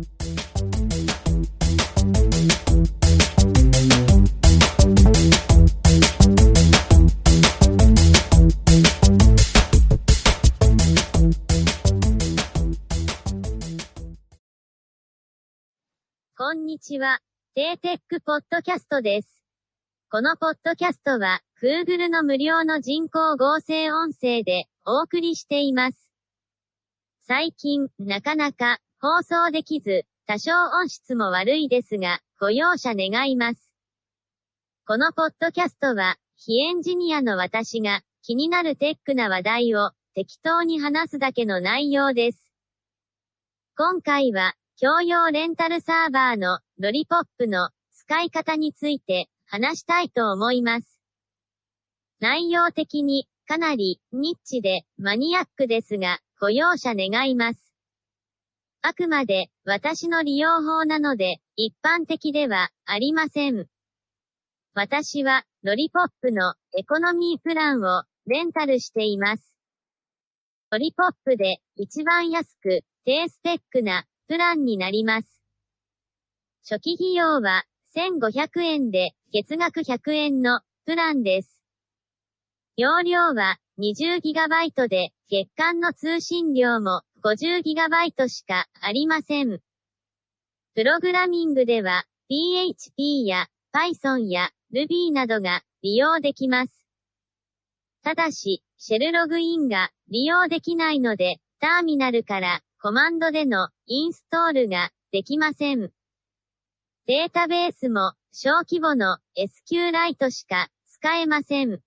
こんにちは。テーテックポッドキャストです。このポッドキャストは、Google の無料の人工合成音声でお送りしています。最近、なかなか放送できず、多少音質も悪いですが、ご容赦願います。このポッドキャストは、非エンジニアの私が気になるテックな話題を適当に話すだけの内容です。今回は、共用レンタルサーバーのロリポップの使い方について話したいと思います。内容的にかなりニッチでマニアックですが、ご容赦願います。あくまで私の利用法なので一般的ではありません。私はロリポップのエコノミープランをレンタルしています。ロリポップで一番安く低スペックなプランになります。初期費用は1500円で月額100円のプランです。容量は 20GB で月間の通信量も 50GB しかありません。プログラミングでは PHP や Python や Ruby などが利用できます。ただし、シェルログインが利用できないので、ターミナルからコマンドでのインストールができません。データベースも小規模の SQLite しか使えません。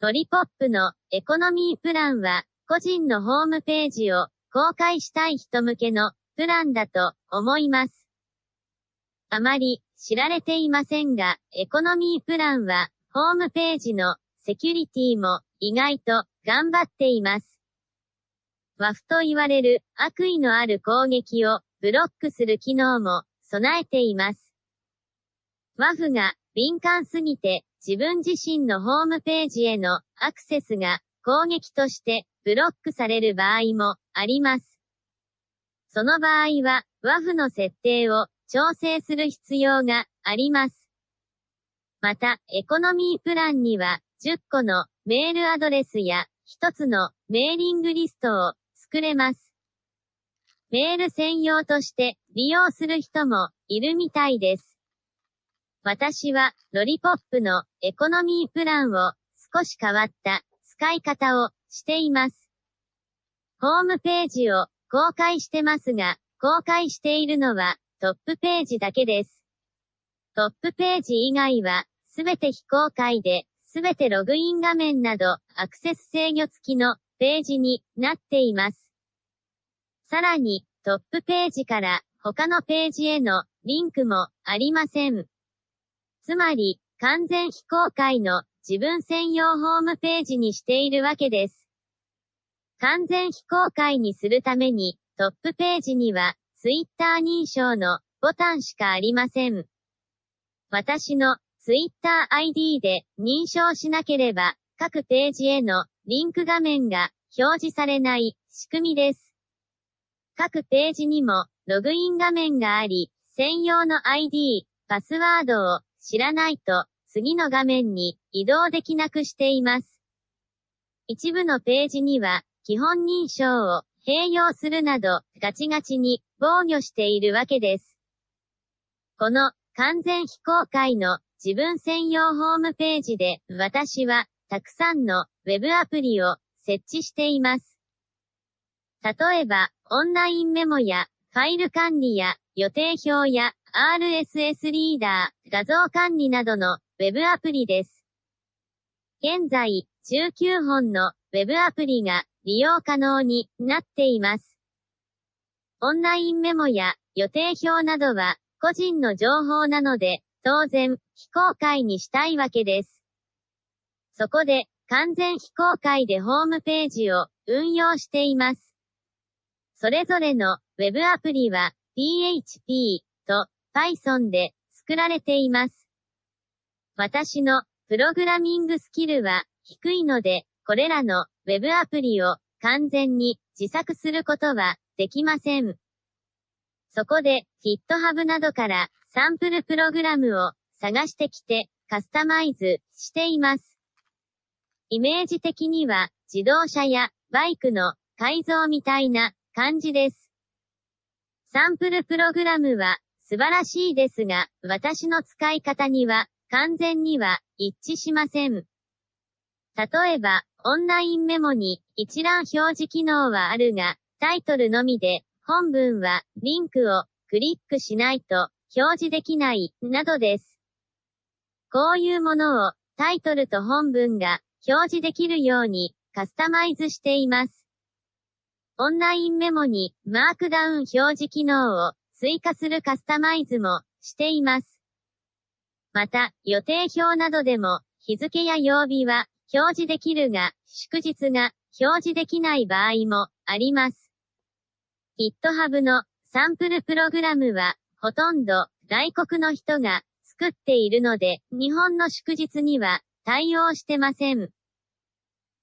トリポップのエコノミープランは個人のホームページを公開したい人向けのプランだと思います。あまり知られていませんが、エコノミープランはホームページのセキュリティも意外と頑張っています。WAF と言われる悪意のある攻撃をブロックする機能も備えています。WAF が敏感すぎて自分自身のホームページへのアクセスが攻撃としてブロックされる場合もあります。その場合は WAF の設定を調整する必要があります。また、エコノミープランには10個のメールアドレスや1つのメーリングリストを作れます。メール専用として利用する人もいるみたいです。私はロリポップのエコノミープランを少し変わった使い方をしています。ホームページを公開してますが、公開しているのはトップページだけです。トップページ以外はすべて非公開で、すべてログイン画面などアクセス制御付きのページになっています。さらにトップページから他のページへのリンクもありません。つまり完全非公開の自分専用ホームページにしているわけです。完全非公開にするためにトップページには Twitter 認証のボタンしかありません。私の Twitter ID で認証しなければ各ページへのリンク画面が表示されない仕組みです。各ページにもログイン画面があり、専用の ID、パスワードを知らないと次の画面に移動できなくしています。一部のページには基本認証を併用するなどガチガチに防御しているわけです。この完全非公開の自分専用ホームページで私はたくさんの Web アプリを設置しています。例えば、オンラインメモやファイル管理や予定表や RSS リーダー、画像管理などの Web アプリです。現在、19本の Web アプリが利用可能になっています。オンラインメモや予定表などは個人の情報なので、当然、非公開にしたいわけです。そこで、完全非公開でホームページを運用しています。それぞれの Web アプリは PHP と Python で作られています。私のプログラミングスキルは低いので、これらの Web アプリを完全に自作することはできません。そこで、GitHub などからサンプルプログラムを探してきてカスタマイズしています。イメージ的には自動車やバイクの改造みたいな感じです。サンプルプログラムは素晴らしいですが、私の使い方には完全には一致しません。例えば、オンラインメモに一覧表示機能はあるが、タイトルのみで、本文はリンクをクリックしないと表示できない、などです。こういうものをタイトルと本文が表示できるようにカスタマイズしています。オンラインメモにマークダウン表示機能を追加するカスタマイズもしています。また、予定表などでも日付や曜日は表示できるが、祝日が表示できない場合もあります。GitHub のサンプルプログラムはほとんど外国の人が作っているので、日本の祝日には対応してません。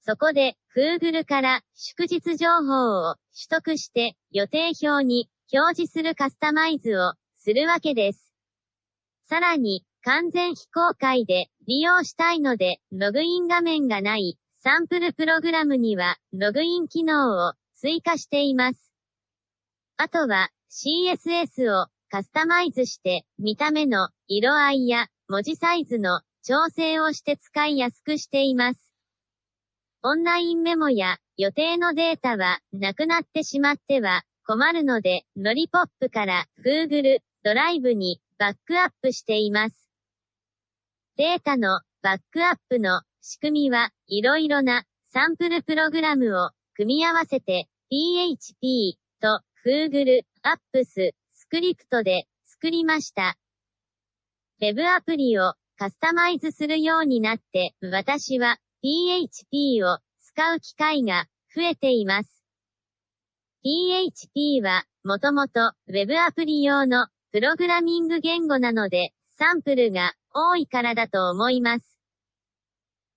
そこで、Google から祝日情報を取得して予定表に表示するカスタマイズをするわけです。さらに、完全非公開で利用したいので、ログイン画面がないサンプルプログラムにはログイン機能を追加しています。あとは CSS をカスタマイズして、見た目の色合いや文字サイズの調整をして使いやすくしています。オンラインメモや予定のデータはなくなってしまっては困るので、ロリポップから Google ドライブにバックアップしています。データのバックアップの仕組みはいろいろなサンプルプログラムを組み合わせて PHP と Google Apps スクリプトで作りました。Web アプリをカスタマイズするようになって、私は PHP を使う機会が増えています。PHP はもともと Web アプリ用のプログラミング言語なので、サンプルが多いからだと思います。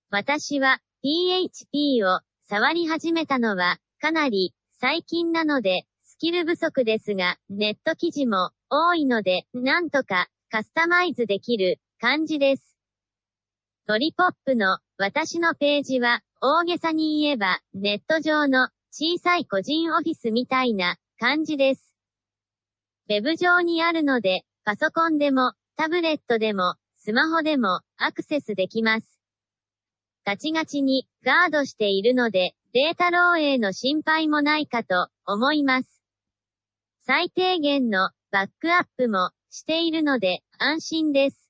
私は PHP を触り始めたのはかなり最近なのでスキル不足ですが、ネット記事も多いので、なんとかカスタマイズできる感じです。トリポップの私のページは大げさに言えばネット上の小さい個人オフィスみたいな感じです。ウェブ上にあるので、パソコンでもタブレットでもスマホでもアクセスできます。ガチガチにガードしているので、データ漏洩の心配もないかと思います。最低限のバックアップもしているので安心です。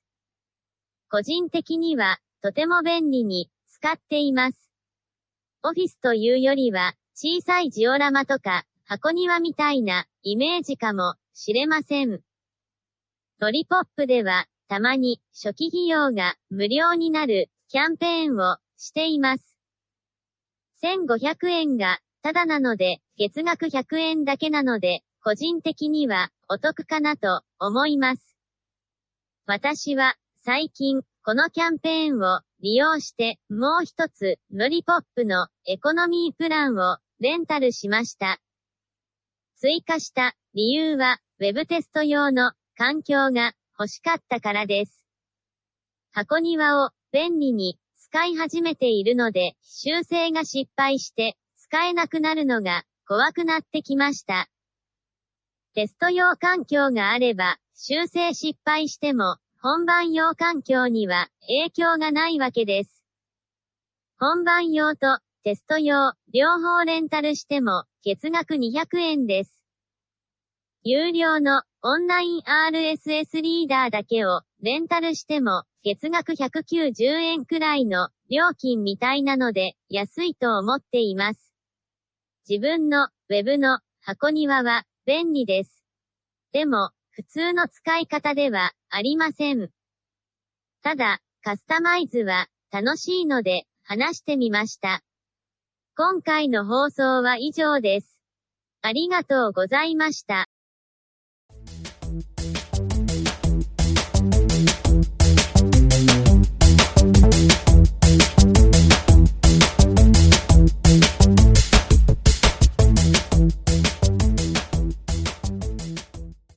個人的にはとても便利に使っています。オフィスというよりは小さいジオラマとか箱庭みたいなイメージかもしれません。トリポップではたまに初期費用が無料になるキャンペーンをしています。1500円がただなので月額100円だけなので個人的にはお得かなと思います。私は最近このキャンペーンを利用してもう一つロリポップのエコノミープランをレンタルしました。追加した理由は Web テスト用の環境が欲しかったからです。箱庭を便利に使い始めているので修正が失敗して使えなくなるのが怖くなってきました。テスト用環境があれば、修正失敗しても、本番用環境には影響がないわけです。本番用とテスト用、両方レンタルしても、月額200円です。有料のオンライン RSS リーダーだけをレンタルしても、月額190円くらいの料金みたいなので、安いと思っています。自分の Web の箱庭は便利です。でも、普通の使い方ではありません。ただ、カスタマイズは楽しいので話してみました。今回の放送は以上です。ありがとうございました。